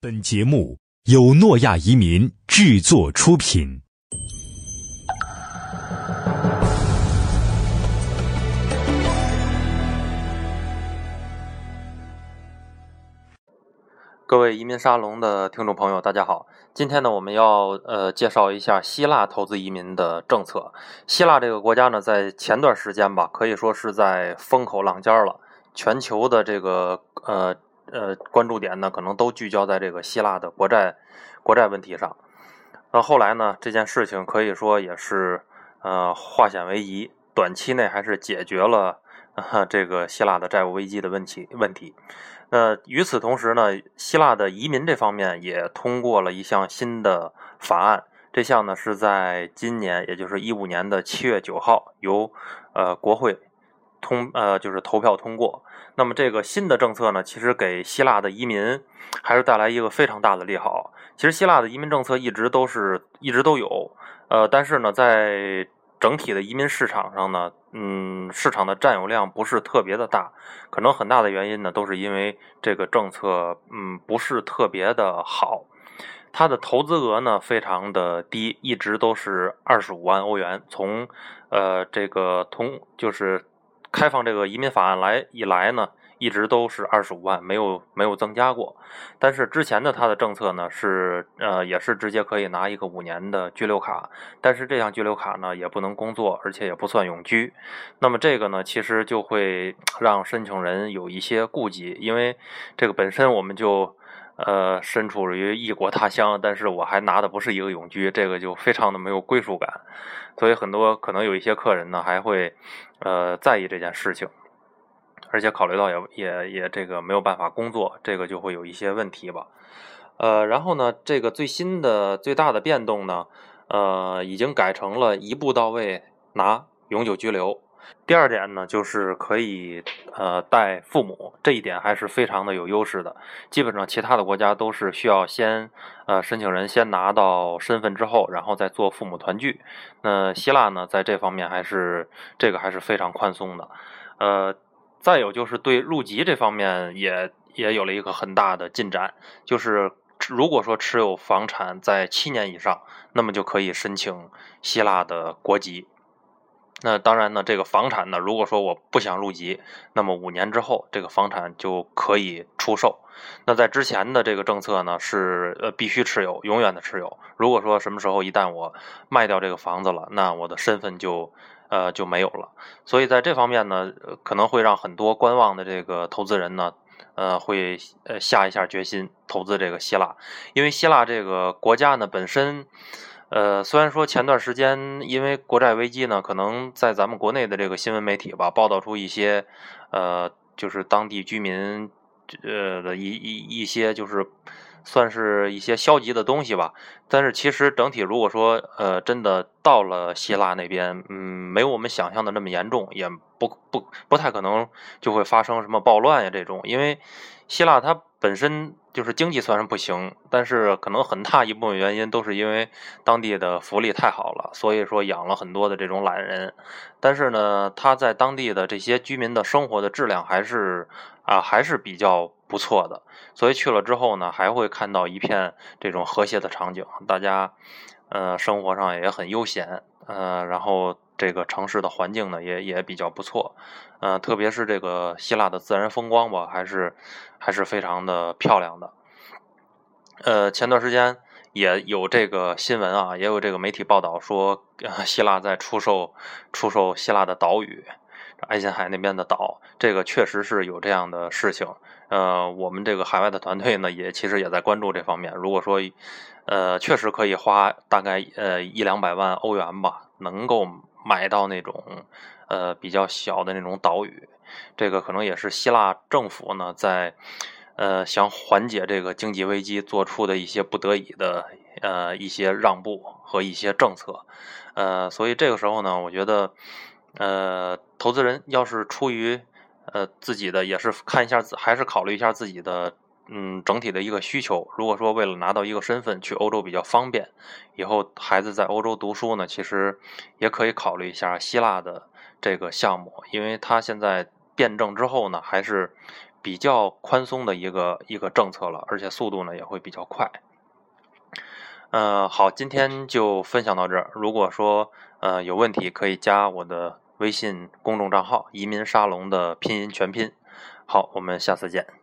本节目由诺亚移民制作出品。各位移民沙龙的听众朋友，大家好。今天呢，我们要呃介绍一下希腊投资移民的政策。希腊这个国家呢，在前段时间吧，可以说是在风口浪尖了。全球的这个呃。呃，关注点呢，可能都聚焦在这个希腊的国债国债问题上。那后来呢，这件事情可以说也是呃化险为夷，短期内还是解决了这个希腊的债务危机的问题问题。那与此同时呢，希腊的移民这方面也通过了一项新的法案，这项呢是在今年，也就是一五年的七月九号由呃国会。通呃就是投票通过，那么这个新的政策呢，其实给希腊的移民还是带来一个非常大的利好。其实希腊的移民政策一直都是一直都有，呃，但是呢，在整体的移民市场上呢，嗯，市场的占有量不是特别的大，可能很大的原因呢，都是因为这个政策嗯不是特别的好，它的投资额呢非常的低，一直都是二十五万欧元，从呃这个通就是。开放这个移民法案来以来呢，一直都是二十五万，没有没有增加过。但是之前的他的政策呢是呃也是直接可以拿一个五年的居留卡，但是这项居留卡呢也不能工作，而且也不算永居。那么这个呢其实就会 让申请人有一些顾忌，因为这个本身我们就。呃，身处于异国他乡，但是我还拿的不是一个永居，这个就非常的没有归属感，所以很多可能有一些客人呢还会呃在意这件事情，而且考虑到也也也这个没有办法工作，这个就会有一些问题吧。呃，然后呢，这个最新的最大的变动呢，呃，已经改成了一步到位拿永久居留。第二点呢，就是可以呃带父母，这一点还是非常的有优势的。基本上其他的国家都是需要先呃申请人先拿到身份之后，然后再做父母团聚。那希腊呢，在这方面还是这个还是非常宽松的。呃，再有就是对入籍这方面也也有了一个很大的进展，就是如果说持有房产在七年以上，那么就可以申请希腊的国籍。那当然呢，这个房产呢，如果说我不想入籍，那么五年之后这个房产就可以出售。那在之前的这个政策呢，是呃必须持有，永远的持有。如果说什么时候一旦我卖掉这个房子了，那我的身份就呃就没有了。所以在这方面呢，可能会让很多观望的这个投资人呢，呃会呃下一下决心投资这个希腊，因为希腊这个国家呢本身。呃，虽然说前段时间因为国债危机呢，可能在咱们国内的这个新闻媒体吧，报道出一些，呃，就是当地居民，呃的一一一些就是，算是一些消极的东西吧。但是其实整体如果说，呃，真的到了希腊那边，嗯，没有我们想象的那么严重，也不不不太可能就会发生什么暴乱呀这种，因为希腊它本身。就是经济算是不行，但是可能很大一部分原因都是因为当地的福利太好了，所以说养了很多的这种懒人。但是呢，他在当地的这些居民的生活的质量还是啊还是比较不错的。所以去了之后呢，还会看到一片这种和谐的场景，大家呃生活上也很悠闲，呃，然后。这个城市的环境呢，也也比较不错，呃，特别是这个希腊的自然风光吧，还是还是非常的漂亮的。呃，前段时间也有这个新闻啊，也有这个媒体报道说，希腊在出售出售希腊的岛屿，爱琴海那边的岛，这个确实是有这样的事情。呃，我们这个海外的团队呢，也其实也在关注这方面。如果说，呃，确实可以花大概呃一两百万欧元吧，能够。买到那种呃比较小的那种岛屿，这个可能也是希腊政府呢在呃想缓解这个经济危机做出的一些不得已的呃一些让步和一些政策，呃，所以这个时候呢，我觉得呃投资人要是出于呃自己的也是看一下还是考虑一下自己的。嗯，整体的一个需求，如果说为了拿到一个身份去欧洲比较方便，以后孩子在欧洲读书呢，其实也可以考虑一下希腊的这个项目，因为它现在辩证之后呢，还是比较宽松的一个一个政策了，而且速度呢也会比较快。嗯，好，今天就分享到这儿。如果说呃有问题，可以加我的微信公众账号“移民沙龙”的拼音全拼。好，我们下次见。